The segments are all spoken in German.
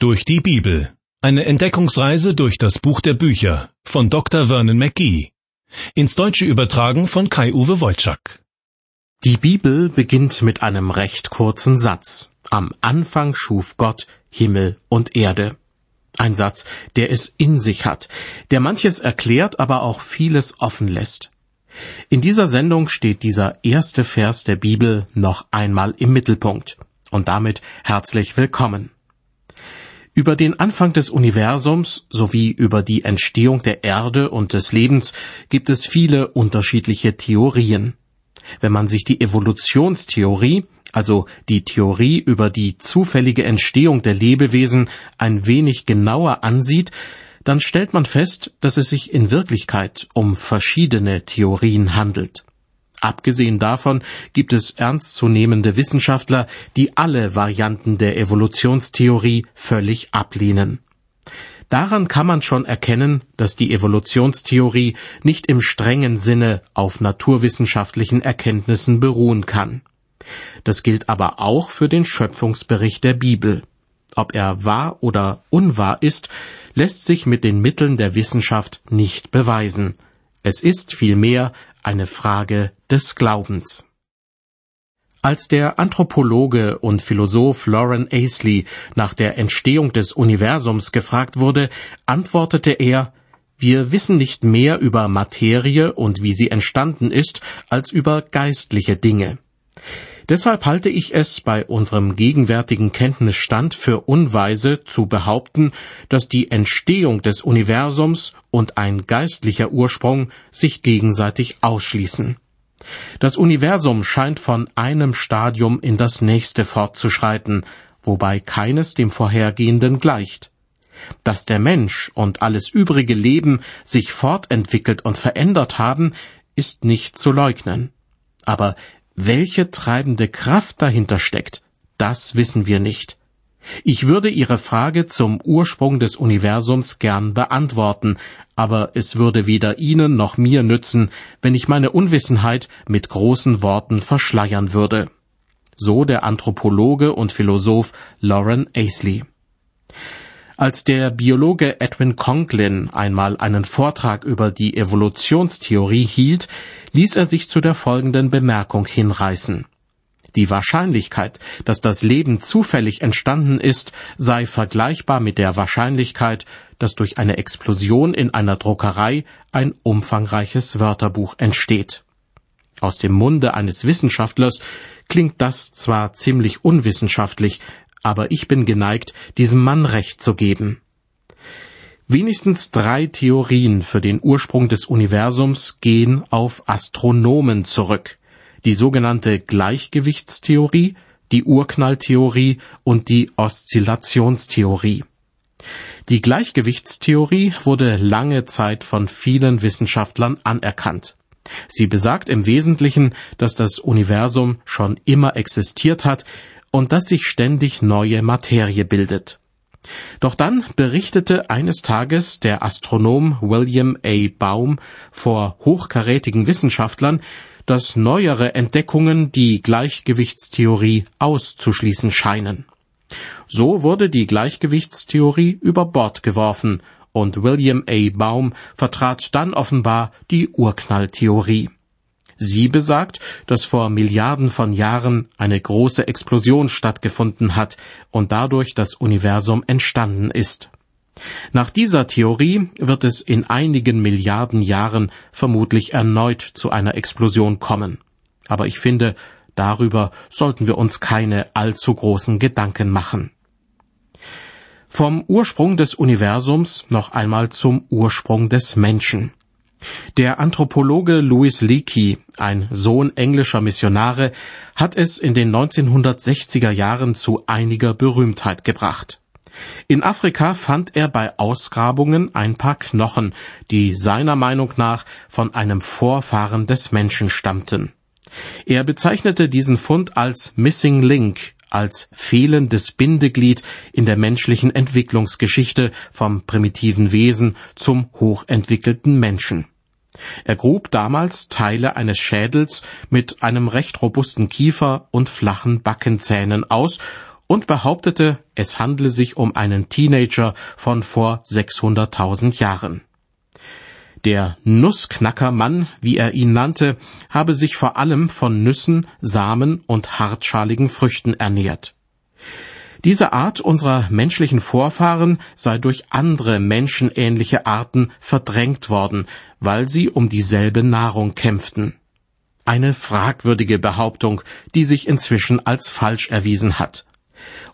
Durch die Bibel. Eine Entdeckungsreise durch das Buch der Bücher von Dr. Vernon McGee. Ins Deutsche übertragen von Kai-Uwe Wolczak. Die Bibel beginnt mit einem recht kurzen Satz. Am Anfang schuf Gott Himmel und Erde. Ein Satz, der es in sich hat, der manches erklärt, aber auch vieles offen lässt. In dieser Sendung steht dieser erste Vers der Bibel noch einmal im Mittelpunkt. Und damit herzlich willkommen. Über den Anfang des Universums sowie über die Entstehung der Erde und des Lebens gibt es viele unterschiedliche Theorien. Wenn man sich die Evolutionstheorie, also die Theorie über die zufällige Entstehung der Lebewesen, ein wenig genauer ansieht, dann stellt man fest, dass es sich in Wirklichkeit um verschiedene Theorien handelt. Abgesehen davon gibt es ernstzunehmende Wissenschaftler, die alle Varianten der Evolutionstheorie völlig ablehnen. Daran kann man schon erkennen, dass die Evolutionstheorie nicht im strengen Sinne auf naturwissenschaftlichen Erkenntnissen beruhen kann. Das gilt aber auch für den Schöpfungsbericht der Bibel. Ob er wahr oder unwahr ist, lässt sich mit den Mitteln der Wissenschaft nicht beweisen. Es ist vielmehr eine Frage des Glaubens. Als der Anthropologe und Philosoph Lauren Aisley nach der Entstehung des Universums gefragt wurde, antwortete er Wir wissen nicht mehr über Materie und wie sie entstanden ist, als über geistliche Dinge. Deshalb halte ich es bei unserem gegenwärtigen Kenntnisstand für unweise zu behaupten, dass die Entstehung des Universums und ein geistlicher Ursprung sich gegenseitig ausschließen. Das Universum scheint von einem Stadium in das nächste fortzuschreiten, wobei keines dem vorhergehenden gleicht. Dass der Mensch und alles übrige Leben sich fortentwickelt und verändert haben, ist nicht zu leugnen. Aber welche treibende Kraft dahinter steckt, das wissen wir nicht. Ich würde Ihre Frage zum Ursprung des Universums gern beantworten, aber es würde weder Ihnen noch mir nützen, wenn ich meine Unwissenheit mit großen Worten verschleiern würde. So der Anthropologe und Philosoph Lauren Aisley. Als der Biologe Edwin Conklin einmal einen Vortrag über die Evolutionstheorie hielt, ließ er sich zu der folgenden Bemerkung hinreißen. Die Wahrscheinlichkeit, dass das Leben zufällig entstanden ist, sei vergleichbar mit der Wahrscheinlichkeit, dass durch eine Explosion in einer Druckerei ein umfangreiches Wörterbuch entsteht. Aus dem Munde eines Wissenschaftlers klingt das zwar ziemlich unwissenschaftlich, aber ich bin geneigt, diesem Mann Recht zu geben. Wenigstens drei Theorien für den Ursprung des Universums gehen auf Astronomen zurück. Die sogenannte Gleichgewichtstheorie, die Urknalltheorie und die Oszillationstheorie. Die Gleichgewichtstheorie wurde lange Zeit von vielen Wissenschaftlern anerkannt. Sie besagt im Wesentlichen, dass das Universum schon immer existiert hat, und dass sich ständig neue Materie bildet. Doch dann berichtete eines Tages der Astronom William A. Baum vor hochkarätigen Wissenschaftlern, dass neuere Entdeckungen die Gleichgewichtstheorie auszuschließen scheinen. So wurde die Gleichgewichtstheorie über Bord geworfen und William A. Baum vertrat dann offenbar die Urknalltheorie. Sie besagt, dass vor Milliarden von Jahren eine große Explosion stattgefunden hat und dadurch das Universum entstanden ist. Nach dieser Theorie wird es in einigen Milliarden Jahren vermutlich erneut zu einer Explosion kommen. Aber ich finde, darüber sollten wir uns keine allzu großen Gedanken machen. Vom Ursprung des Universums noch einmal zum Ursprung des Menschen. Der Anthropologe Louis Leakey, ein Sohn englischer Missionare, hat es in den 1960er Jahren zu einiger Berühmtheit gebracht. In Afrika fand er bei Ausgrabungen ein paar Knochen, die seiner Meinung nach von einem Vorfahren des Menschen stammten. Er bezeichnete diesen Fund als Missing Link, als fehlendes Bindeglied in der menschlichen Entwicklungsgeschichte vom primitiven Wesen zum hochentwickelten Menschen. Er grub damals Teile eines Schädels mit einem recht robusten Kiefer und flachen Backenzähnen aus und behauptete, es handle sich um einen Teenager von vor 600.000 Jahren. Der Nussknackermann, wie er ihn nannte, habe sich vor allem von Nüssen, Samen und hartschaligen Früchten ernährt. Diese Art unserer menschlichen Vorfahren sei durch andere menschenähnliche Arten verdrängt worden, weil sie um dieselbe Nahrung kämpften. Eine fragwürdige Behauptung, die sich inzwischen als falsch erwiesen hat.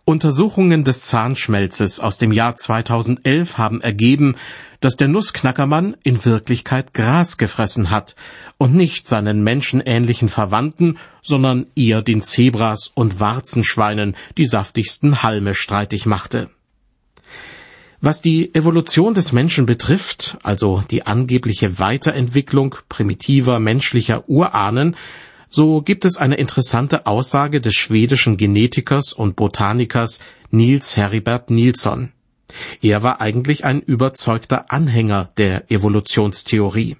Untersuchungen des Zahnschmelzes aus dem Jahr 2011 haben ergeben, dass der Nussknackermann in Wirklichkeit Gras gefressen hat und nicht seinen menschenähnlichen Verwandten, sondern eher den Zebras und Warzenschweinen die saftigsten Halme streitig machte. Was die Evolution des Menschen betrifft, also die angebliche Weiterentwicklung primitiver menschlicher Urahnen, so gibt es eine interessante Aussage des schwedischen Genetikers und Botanikers Niels Heribert Nilsson. Er war eigentlich ein überzeugter Anhänger der Evolutionstheorie.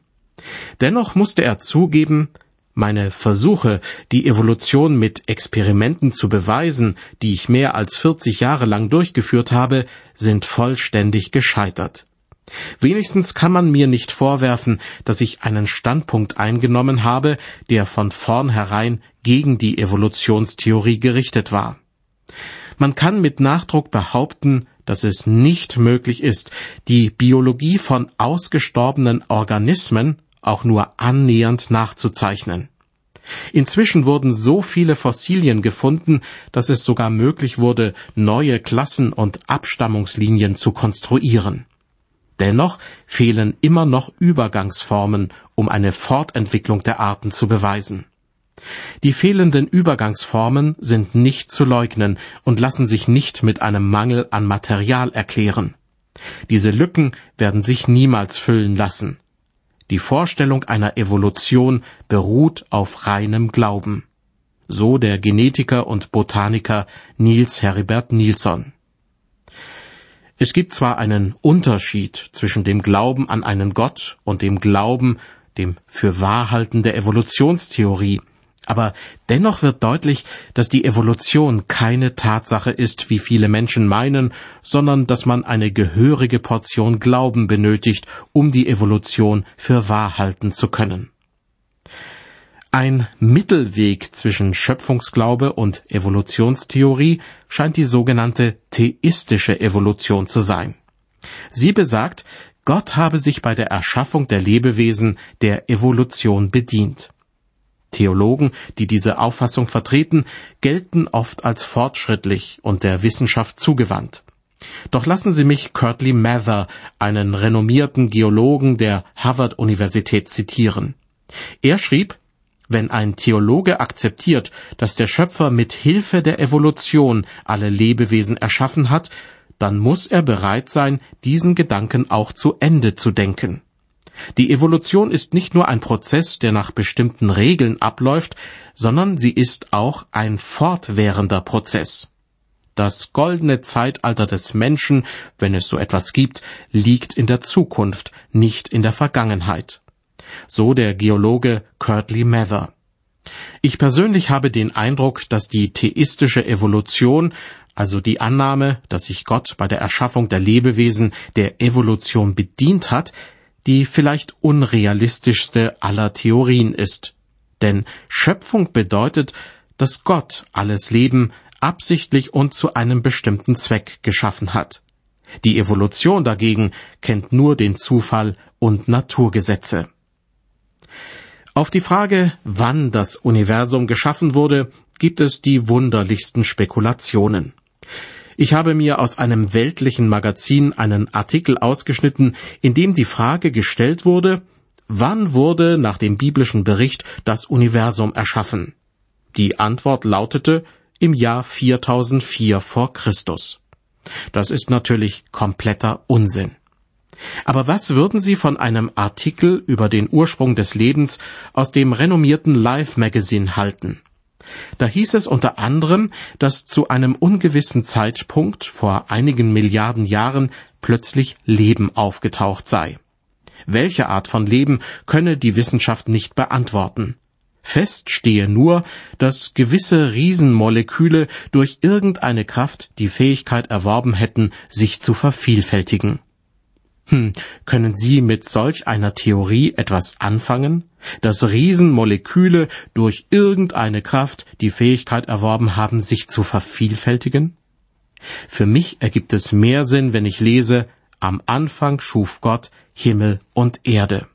Dennoch musste er zugeben, meine Versuche, die Evolution mit Experimenten zu beweisen, die ich mehr als 40 Jahre lang durchgeführt habe, sind vollständig gescheitert. Wenigstens kann man mir nicht vorwerfen, dass ich einen Standpunkt eingenommen habe, der von vornherein gegen die Evolutionstheorie gerichtet war. Man kann mit Nachdruck behaupten, dass es nicht möglich ist, die Biologie von ausgestorbenen Organismen auch nur annähernd nachzuzeichnen. Inzwischen wurden so viele Fossilien gefunden, dass es sogar möglich wurde, neue Klassen und Abstammungslinien zu konstruieren. Dennoch fehlen immer noch Übergangsformen, um eine Fortentwicklung der Arten zu beweisen. Die fehlenden Übergangsformen sind nicht zu leugnen und lassen sich nicht mit einem Mangel an Material erklären. Diese Lücken werden sich niemals füllen lassen. Die Vorstellung einer Evolution beruht auf reinem Glauben. So der Genetiker und Botaniker Niels Heribert Nilsson. Es gibt zwar einen Unterschied zwischen dem Glauben an einen Gott und dem Glauben, dem für Wahrhalten der Evolutionstheorie, aber dennoch wird deutlich, dass die Evolution keine Tatsache ist, wie viele Menschen meinen, sondern dass man eine gehörige Portion Glauben benötigt, um die Evolution für wahrhalten zu können. Ein Mittelweg zwischen Schöpfungsglaube und Evolutionstheorie scheint die sogenannte theistische Evolution zu sein. Sie besagt, Gott habe sich bei der Erschaffung der Lebewesen der Evolution bedient. Theologen, die diese Auffassung vertreten, gelten oft als fortschrittlich und der Wissenschaft zugewandt. Doch lassen Sie mich Curtly Mather, einen renommierten Geologen der Harvard-Universität, zitieren. Er schrieb, wenn ein Theologe akzeptiert, dass der Schöpfer mit Hilfe der Evolution alle Lebewesen erschaffen hat, dann muss er bereit sein, diesen Gedanken auch zu Ende zu denken. Die Evolution ist nicht nur ein Prozess, der nach bestimmten Regeln abläuft, sondern sie ist auch ein fortwährender Prozess. Das goldene Zeitalter des Menschen, wenn es so etwas gibt, liegt in der Zukunft, nicht in der Vergangenheit so der Geologe Curtly Mather. Ich persönlich habe den Eindruck, dass die theistische Evolution, also die Annahme, dass sich Gott bei der Erschaffung der Lebewesen der Evolution bedient hat, die vielleicht unrealistischste aller Theorien ist. Denn Schöpfung bedeutet, dass Gott alles Leben absichtlich und zu einem bestimmten Zweck geschaffen hat. Die Evolution dagegen kennt nur den Zufall und Naturgesetze. Auf die Frage, wann das Universum geschaffen wurde, gibt es die wunderlichsten Spekulationen. Ich habe mir aus einem weltlichen Magazin einen Artikel ausgeschnitten, in dem die Frage gestellt wurde, wann wurde nach dem biblischen Bericht das Universum erschaffen? Die Antwort lautete im Jahr 4004 vor Christus. Das ist natürlich kompletter Unsinn. Aber was würden Sie von einem Artikel über den Ursprung des Lebens aus dem renommierten Life Magazine halten? Da hieß es unter anderem, dass zu einem ungewissen Zeitpunkt vor einigen Milliarden Jahren plötzlich Leben aufgetaucht sei. Welche Art von Leben könne die Wissenschaft nicht beantworten. Fest stehe nur, dass gewisse Riesenmoleküle durch irgendeine Kraft die Fähigkeit erworben hätten, sich zu vervielfältigen. Hm, können Sie mit solch einer Theorie etwas anfangen? Dass Riesenmoleküle durch irgendeine Kraft die Fähigkeit erworben haben, sich zu vervielfältigen? Für mich ergibt es mehr Sinn, wenn ich lese, am Anfang schuf Gott Himmel und Erde.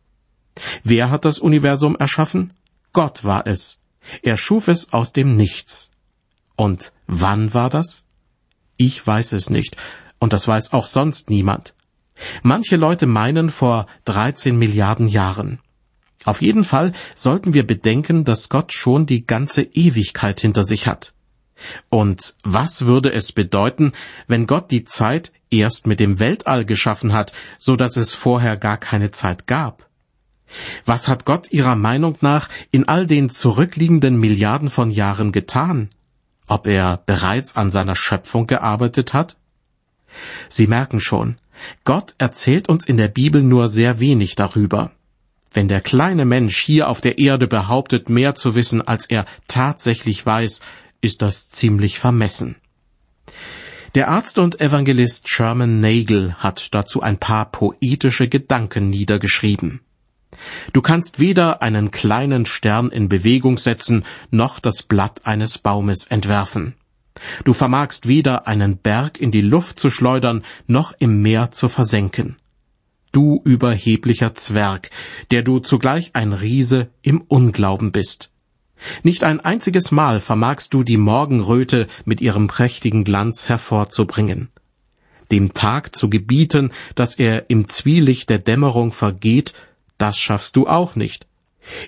Wer hat das Universum erschaffen? Gott war es. Er schuf es aus dem Nichts. Und wann war das? Ich weiß es nicht, und das weiß auch sonst niemand. Manche Leute meinen vor 13 Milliarden Jahren. Auf jeden Fall sollten wir bedenken, dass Gott schon die ganze Ewigkeit hinter sich hat. Und was würde es bedeuten, wenn Gott die Zeit erst mit dem Weltall geschaffen hat, so dass es vorher gar keine Zeit gab? Was hat Gott Ihrer Meinung nach in all den zurückliegenden Milliarden von Jahren getan? Ob er bereits an seiner Schöpfung gearbeitet hat? Sie merken schon, Gott erzählt uns in der Bibel nur sehr wenig darüber. Wenn der kleine Mensch hier auf der Erde behauptet, mehr zu wissen, als er tatsächlich weiß, ist das ziemlich vermessen. Der Arzt und Evangelist Sherman Nagel hat dazu ein paar poetische Gedanken niedergeschrieben. Du kannst weder einen kleinen Stern in Bewegung setzen, noch das Blatt eines Baumes entwerfen. Du vermagst weder einen Berg in die Luft zu schleudern, noch im Meer zu versenken. Du überheblicher Zwerg, der du zugleich ein Riese im Unglauben bist. Nicht ein einziges Mal vermagst du die Morgenröte mit ihrem prächtigen Glanz hervorzubringen. Dem Tag zu gebieten, dass er im Zwielicht der Dämmerung vergeht, das schaffst du auch nicht.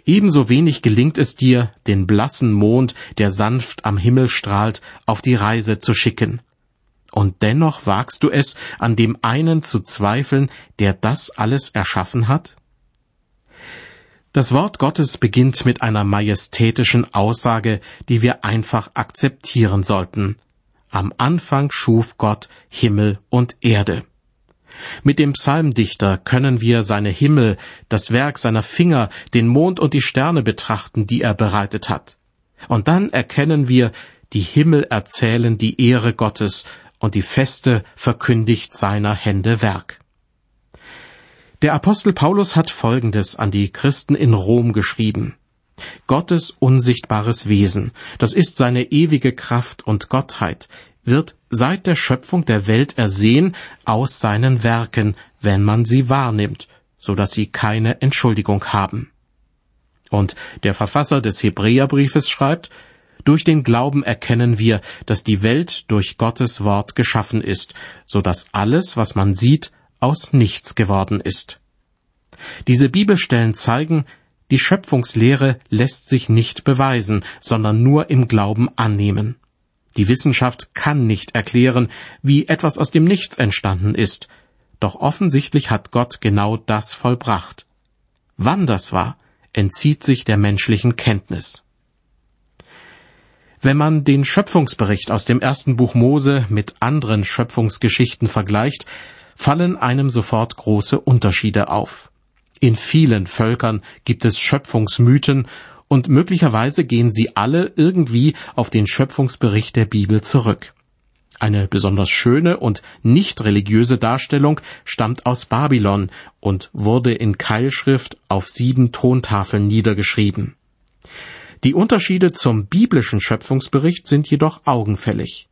Ebenso wenig gelingt es dir, den blassen Mond, der sanft am Himmel strahlt, auf die Reise zu schicken. Und dennoch wagst du es, an dem einen zu zweifeln, der das alles erschaffen hat? Das Wort Gottes beginnt mit einer majestätischen Aussage, die wir einfach akzeptieren sollten. Am Anfang schuf Gott Himmel und Erde. Mit dem Psalmdichter können wir seine Himmel, das Werk seiner Finger, den Mond und die Sterne betrachten, die er bereitet hat. Und dann erkennen wir, die Himmel erzählen die Ehre Gottes und die Feste verkündigt seiner Hände Werk. Der Apostel Paulus hat Folgendes an die Christen in Rom geschrieben. Gottes unsichtbares Wesen, das ist seine ewige Kraft und Gottheit, wird seit der Schöpfung der Welt ersehen aus seinen Werken, wenn man sie wahrnimmt, so dass sie keine Entschuldigung haben. Und der Verfasser des Hebräerbriefes schreibt, durch den Glauben erkennen wir, dass die Welt durch Gottes Wort geschaffen ist, so dass alles, was man sieht, aus nichts geworden ist. Diese Bibelstellen zeigen, die Schöpfungslehre lässt sich nicht beweisen, sondern nur im Glauben annehmen. Die Wissenschaft kann nicht erklären, wie etwas aus dem Nichts entstanden ist, doch offensichtlich hat Gott genau das vollbracht. Wann das war, entzieht sich der menschlichen Kenntnis. Wenn man den Schöpfungsbericht aus dem ersten Buch Mose mit anderen Schöpfungsgeschichten vergleicht, fallen einem sofort große Unterschiede auf. In vielen Völkern gibt es Schöpfungsmythen und möglicherweise gehen sie alle irgendwie auf den Schöpfungsbericht der Bibel zurück. Eine besonders schöne und nicht religiöse Darstellung stammt aus Babylon und wurde in Keilschrift auf sieben Tontafeln niedergeschrieben. Die Unterschiede zum biblischen Schöpfungsbericht sind jedoch augenfällig.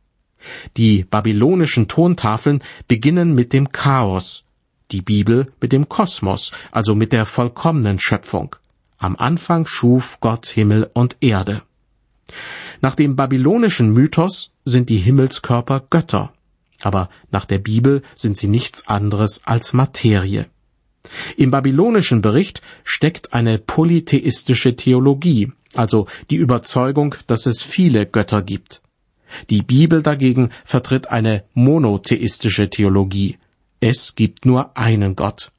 Die babylonischen Tontafeln beginnen mit dem Chaos, die Bibel mit dem Kosmos, also mit der vollkommenen Schöpfung. Am Anfang schuf Gott Himmel und Erde. Nach dem babylonischen Mythos sind die Himmelskörper Götter, aber nach der Bibel sind sie nichts anderes als Materie. Im babylonischen Bericht steckt eine polytheistische Theologie, also die Überzeugung, dass es viele Götter gibt. Die Bibel dagegen vertritt eine monotheistische Theologie. Es gibt nur einen Gott.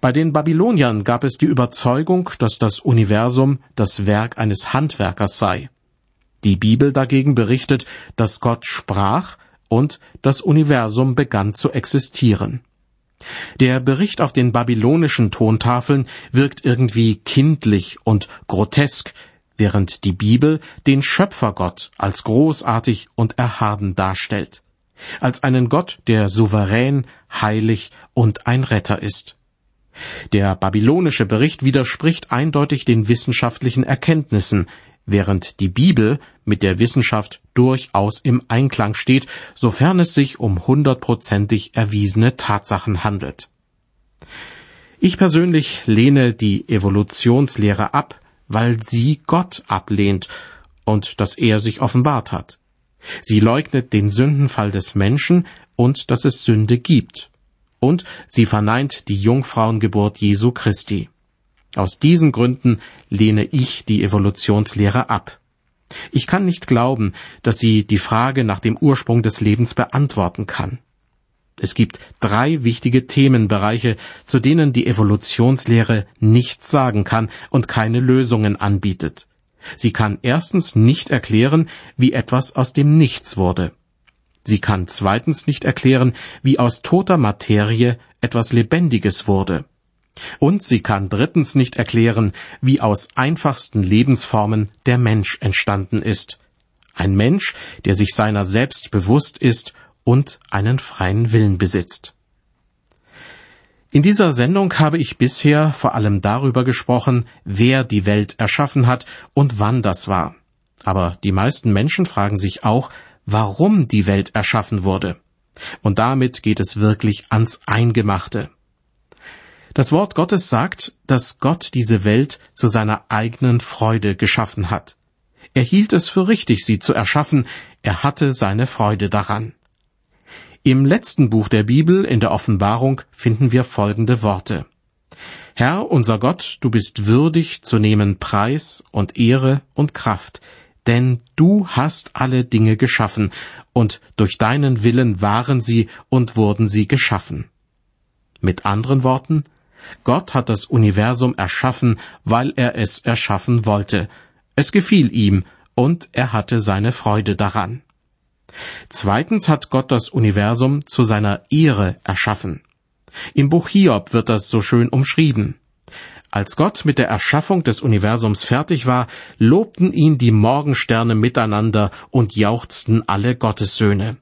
Bei den Babyloniern gab es die Überzeugung, dass das Universum das Werk eines Handwerkers sei. Die Bibel dagegen berichtet, dass Gott sprach und das Universum begann zu existieren. Der Bericht auf den babylonischen Tontafeln wirkt irgendwie kindlich und grotesk, während die Bibel den Schöpfergott als großartig und erhaben darstellt, als einen Gott, der souverän, heilig und ein Retter ist. Der babylonische Bericht widerspricht eindeutig den wissenschaftlichen Erkenntnissen, während die Bibel mit der Wissenschaft durchaus im Einklang steht, sofern es sich um hundertprozentig erwiesene Tatsachen handelt. Ich persönlich lehne die Evolutionslehre ab, weil sie Gott ablehnt und dass er sich offenbart hat. Sie leugnet den Sündenfall des Menschen und dass es Sünde gibt. Und sie verneint die Jungfrauengeburt Jesu Christi. Aus diesen Gründen lehne ich die Evolutionslehre ab. Ich kann nicht glauben, dass sie die Frage nach dem Ursprung des Lebens beantworten kann. Es gibt drei wichtige Themenbereiche, zu denen die Evolutionslehre nichts sagen kann und keine Lösungen anbietet. Sie kann erstens nicht erklären, wie etwas aus dem Nichts wurde. Sie kann zweitens nicht erklären, wie aus toter Materie etwas Lebendiges wurde. Und sie kann drittens nicht erklären, wie aus einfachsten Lebensformen der Mensch entstanden ist. Ein Mensch, der sich seiner selbst bewusst ist und einen freien Willen besitzt. In dieser Sendung habe ich bisher vor allem darüber gesprochen, wer die Welt erschaffen hat und wann das war. Aber die meisten Menschen fragen sich auch, warum die Welt erschaffen wurde. Und damit geht es wirklich ans Eingemachte. Das Wort Gottes sagt, dass Gott diese Welt zu seiner eigenen Freude geschaffen hat. Er hielt es für richtig, sie zu erschaffen, er hatte seine Freude daran. Im letzten Buch der Bibel, in der Offenbarung, finden wir folgende Worte. Herr unser Gott, du bist würdig zu nehmen Preis und Ehre und Kraft, denn du hast alle Dinge geschaffen, und durch deinen Willen waren sie und wurden sie geschaffen. Mit anderen Worten, Gott hat das Universum erschaffen, weil er es erschaffen wollte. Es gefiel ihm, und er hatte seine Freude daran. Zweitens hat Gott das Universum zu seiner Ehre erschaffen. Im Buch Hiob wird das so schön umschrieben. Als Gott mit der Erschaffung des Universums fertig war, lobten ihn die Morgensterne miteinander und jauchzten alle Gottessöhne.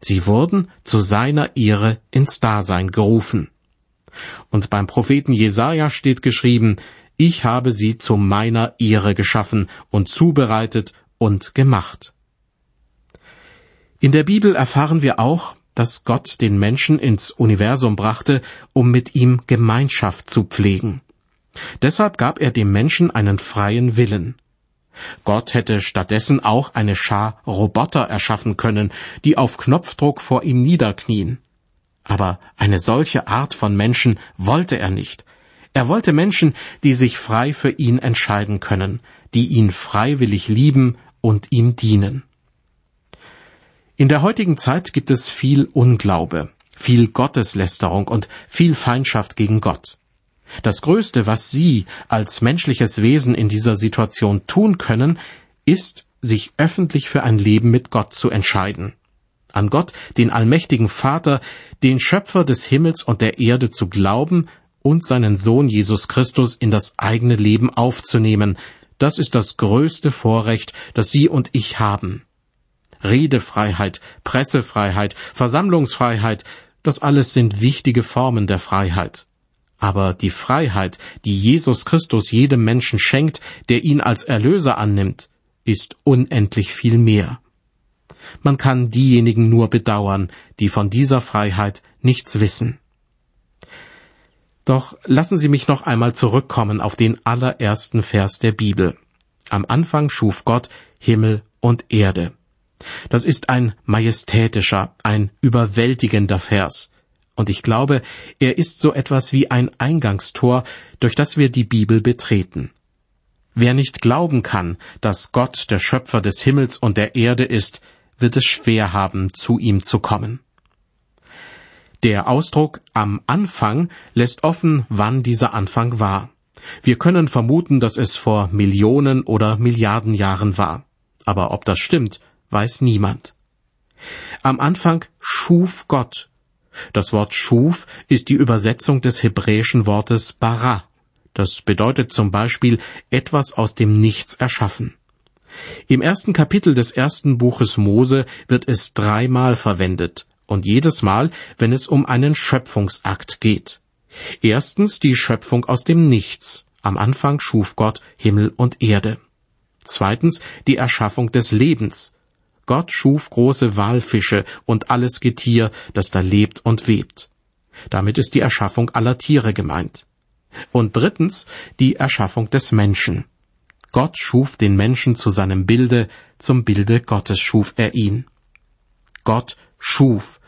Sie wurden zu seiner Ehre ins Dasein gerufen. Und beim Propheten Jesaja steht geschrieben, ich habe sie zu meiner Ehre geschaffen und zubereitet und gemacht. In der Bibel erfahren wir auch, dass Gott den Menschen ins Universum brachte, um mit ihm Gemeinschaft zu pflegen. Deshalb gab er dem Menschen einen freien Willen. Gott hätte stattdessen auch eine Schar Roboter erschaffen können, die auf Knopfdruck vor ihm niederknien. Aber eine solche Art von Menschen wollte er nicht. Er wollte Menschen, die sich frei für ihn entscheiden können, die ihn freiwillig lieben und ihm dienen. In der heutigen Zeit gibt es viel Unglaube, viel Gotteslästerung und viel Feindschaft gegen Gott. Das Größte, was Sie als menschliches Wesen in dieser Situation tun können, ist, sich öffentlich für ein Leben mit Gott zu entscheiden an Gott, den allmächtigen Vater, den Schöpfer des Himmels und der Erde zu glauben und seinen Sohn Jesus Christus in das eigene Leben aufzunehmen, das ist das größte Vorrecht, das Sie und ich haben. Redefreiheit, Pressefreiheit, Versammlungsfreiheit, das alles sind wichtige Formen der Freiheit. Aber die Freiheit, die Jesus Christus jedem Menschen schenkt, der ihn als Erlöser annimmt, ist unendlich viel mehr. Man kann diejenigen nur bedauern, die von dieser Freiheit nichts wissen. Doch lassen Sie mich noch einmal zurückkommen auf den allerersten Vers der Bibel. Am Anfang schuf Gott Himmel und Erde. Das ist ein majestätischer, ein überwältigender Vers. Und ich glaube, er ist so etwas wie ein Eingangstor, durch das wir die Bibel betreten. Wer nicht glauben kann, dass Gott der Schöpfer des Himmels und der Erde ist, wird es schwer haben, zu ihm zu kommen. Der Ausdruck am Anfang lässt offen, wann dieser Anfang war. Wir können vermuten, dass es vor Millionen oder Milliarden Jahren war. Aber ob das stimmt, weiß niemand. Am Anfang schuf Gott. Das Wort schuf ist die Übersetzung des hebräischen Wortes bara, Das bedeutet zum Beispiel etwas aus dem Nichts erschaffen. Im ersten Kapitel des ersten Buches Mose wird es dreimal verwendet und jedes Mal, wenn es um einen Schöpfungsakt geht. Erstens die Schöpfung aus dem Nichts. Am Anfang schuf Gott Himmel und Erde. Zweitens die Erschaffung des Lebens. Gott schuf große Walfische und alles Getier, das da lebt und webt. Damit ist die Erschaffung aller Tiere gemeint. Und drittens die Erschaffung des Menschen. Gott schuf den Menschen zu seinem Bilde, zum Bilde Gottes schuf er ihn. Gott schuf.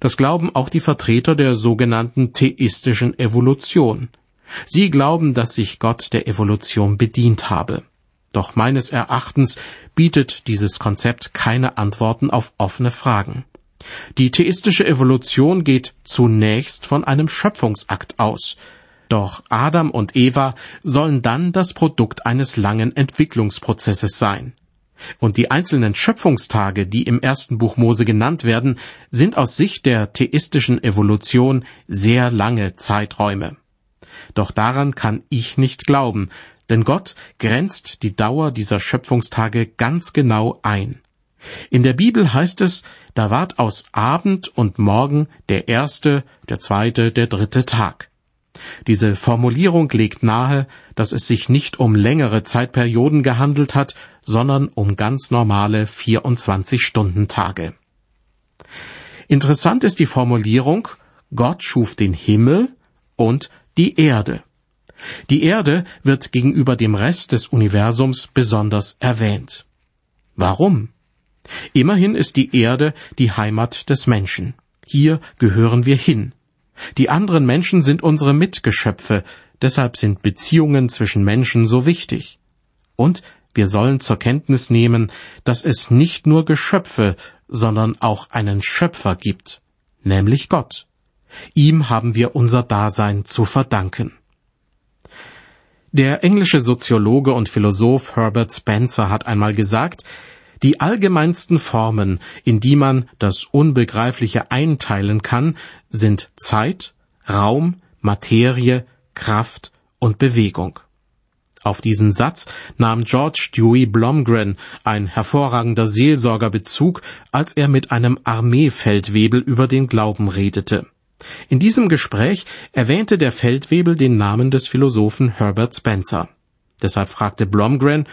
Das glauben auch die Vertreter der sogenannten theistischen Evolution. Sie glauben, dass sich Gott der Evolution bedient habe. Doch meines Erachtens bietet dieses Konzept keine Antworten auf offene Fragen. Die theistische Evolution geht zunächst von einem Schöpfungsakt aus, doch Adam und Eva sollen dann das Produkt eines langen Entwicklungsprozesses sein. Und die einzelnen Schöpfungstage, die im ersten Buch Mose genannt werden, sind aus Sicht der theistischen Evolution sehr lange Zeiträume. Doch daran kann ich nicht glauben, denn Gott grenzt die Dauer dieser Schöpfungstage ganz genau ein. In der Bibel heißt es, da ward aus Abend und Morgen der erste, der zweite, der dritte Tag. Diese Formulierung legt nahe, dass es sich nicht um längere Zeitperioden gehandelt hat, sondern um ganz normale 24-Stunden-Tage. Interessant ist die Formulierung, Gott schuf den Himmel und die Erde. Die Erde wird gegenüber dem Rest des Universums besonders erwähnt. Warum? Immerhin ist die Erde die Heimat des Menschen. Hier gehören wir hin. Die anderen Menschen sind unsere Mitgeschöpfe, deshalb sind Beziehungen zwischen Menschen so wichtig. Und wir sollen zur Kenntnis nehmen, dass es nicht nur Geschöpfe, sondern auch einen Schöpfer gibt, nämlich Gott. Ihm haben wir unser Dasein zu verdanken. Der englische Soziologe und Philosoph Herbert Spencer hat einmal gesagt, die allgemeinsten Formen, in die man das Unbegreifliche einteilen kann, sind Zeit, Raum, Materie, Kraft und Bewegung. Auf diesen Satz nahm George Dewey Blomgren, ein hervorragender Seelsorger, Bezug, als er mit einem Armeefeldwebel über den Glauben redete. In diesem Gespräch erwähnte der Feldwebel den Namen des Philosophen Herbert Spencer. Deshalb fragte Blomgren,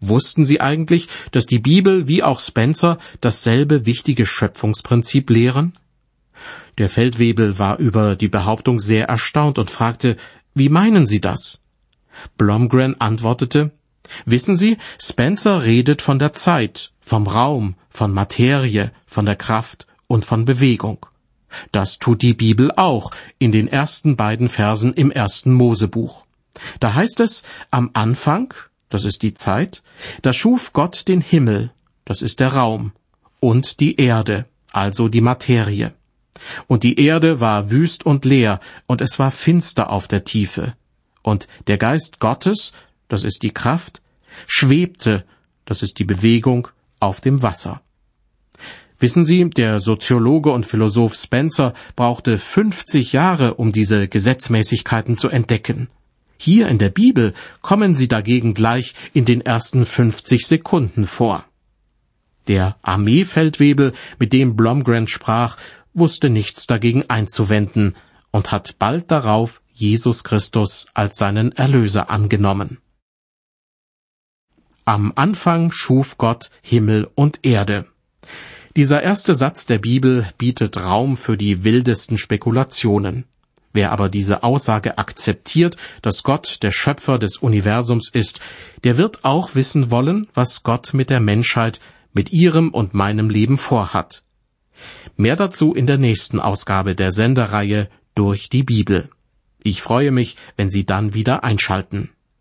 Wussten Sie eigentlich, dass die Bibel wie auch Spencer dasselbe wichtige Schöpfungsprinzip lehren? Der Feldwebel war über die Behauptung sehr erstaunt und fragte, wie meinen Sie das? Blomgren antwortete, Wissen Sie, Spencer redet von der Zeit, vom Raum, von Materie, von der Kraft und von Bewegung. Das tut die Bibel auch in den ersten beiden Versen im ersten Mosebuch. Da heißt es, am Anfang, das ist die Zeit, da schuf Gott den Himmel, das ist der Raum, und die Erde, also die Materie. Und die Erde war wüst und leer, und es war finster auf der Tiefe. Und der Geist Gottes, das ist die Kraft, schwebte, das ist die Bewegung, auf dem Wasser. Wissen Sie, der Soziologe und Philosoph Spencer brauchte 50 Jahre, um diese Gesetzmäßigkeiten zu entdecken. Hier in der Bibel kommen sie dagegen gleich in den ersten 50 Sekunden vor. Der Armeefeldwebel, mit dem Blomgren sprach, wusste nichts dagegen einzuwenden und hat bald darauf Jesus Christus als seinen Erlöser angenommen. Am Anfang schuf Gott Himmel und Erde. Dieser erste Satz der Bibel bietet Raum für die wildesten Spekulationen. Wer aber diese Aussage akzeptiert, dass Gott der Schöpfer des Universums ist, der wird auch wissen wollen, was Gott mit der Menschheit, mit ihrem und meinem Leben vorhat. Mehr dazu in der nächsten Ausgabe der Sendereihe durch die Bibel. Ich freue mich, wenn Sie dann wieder einschalten.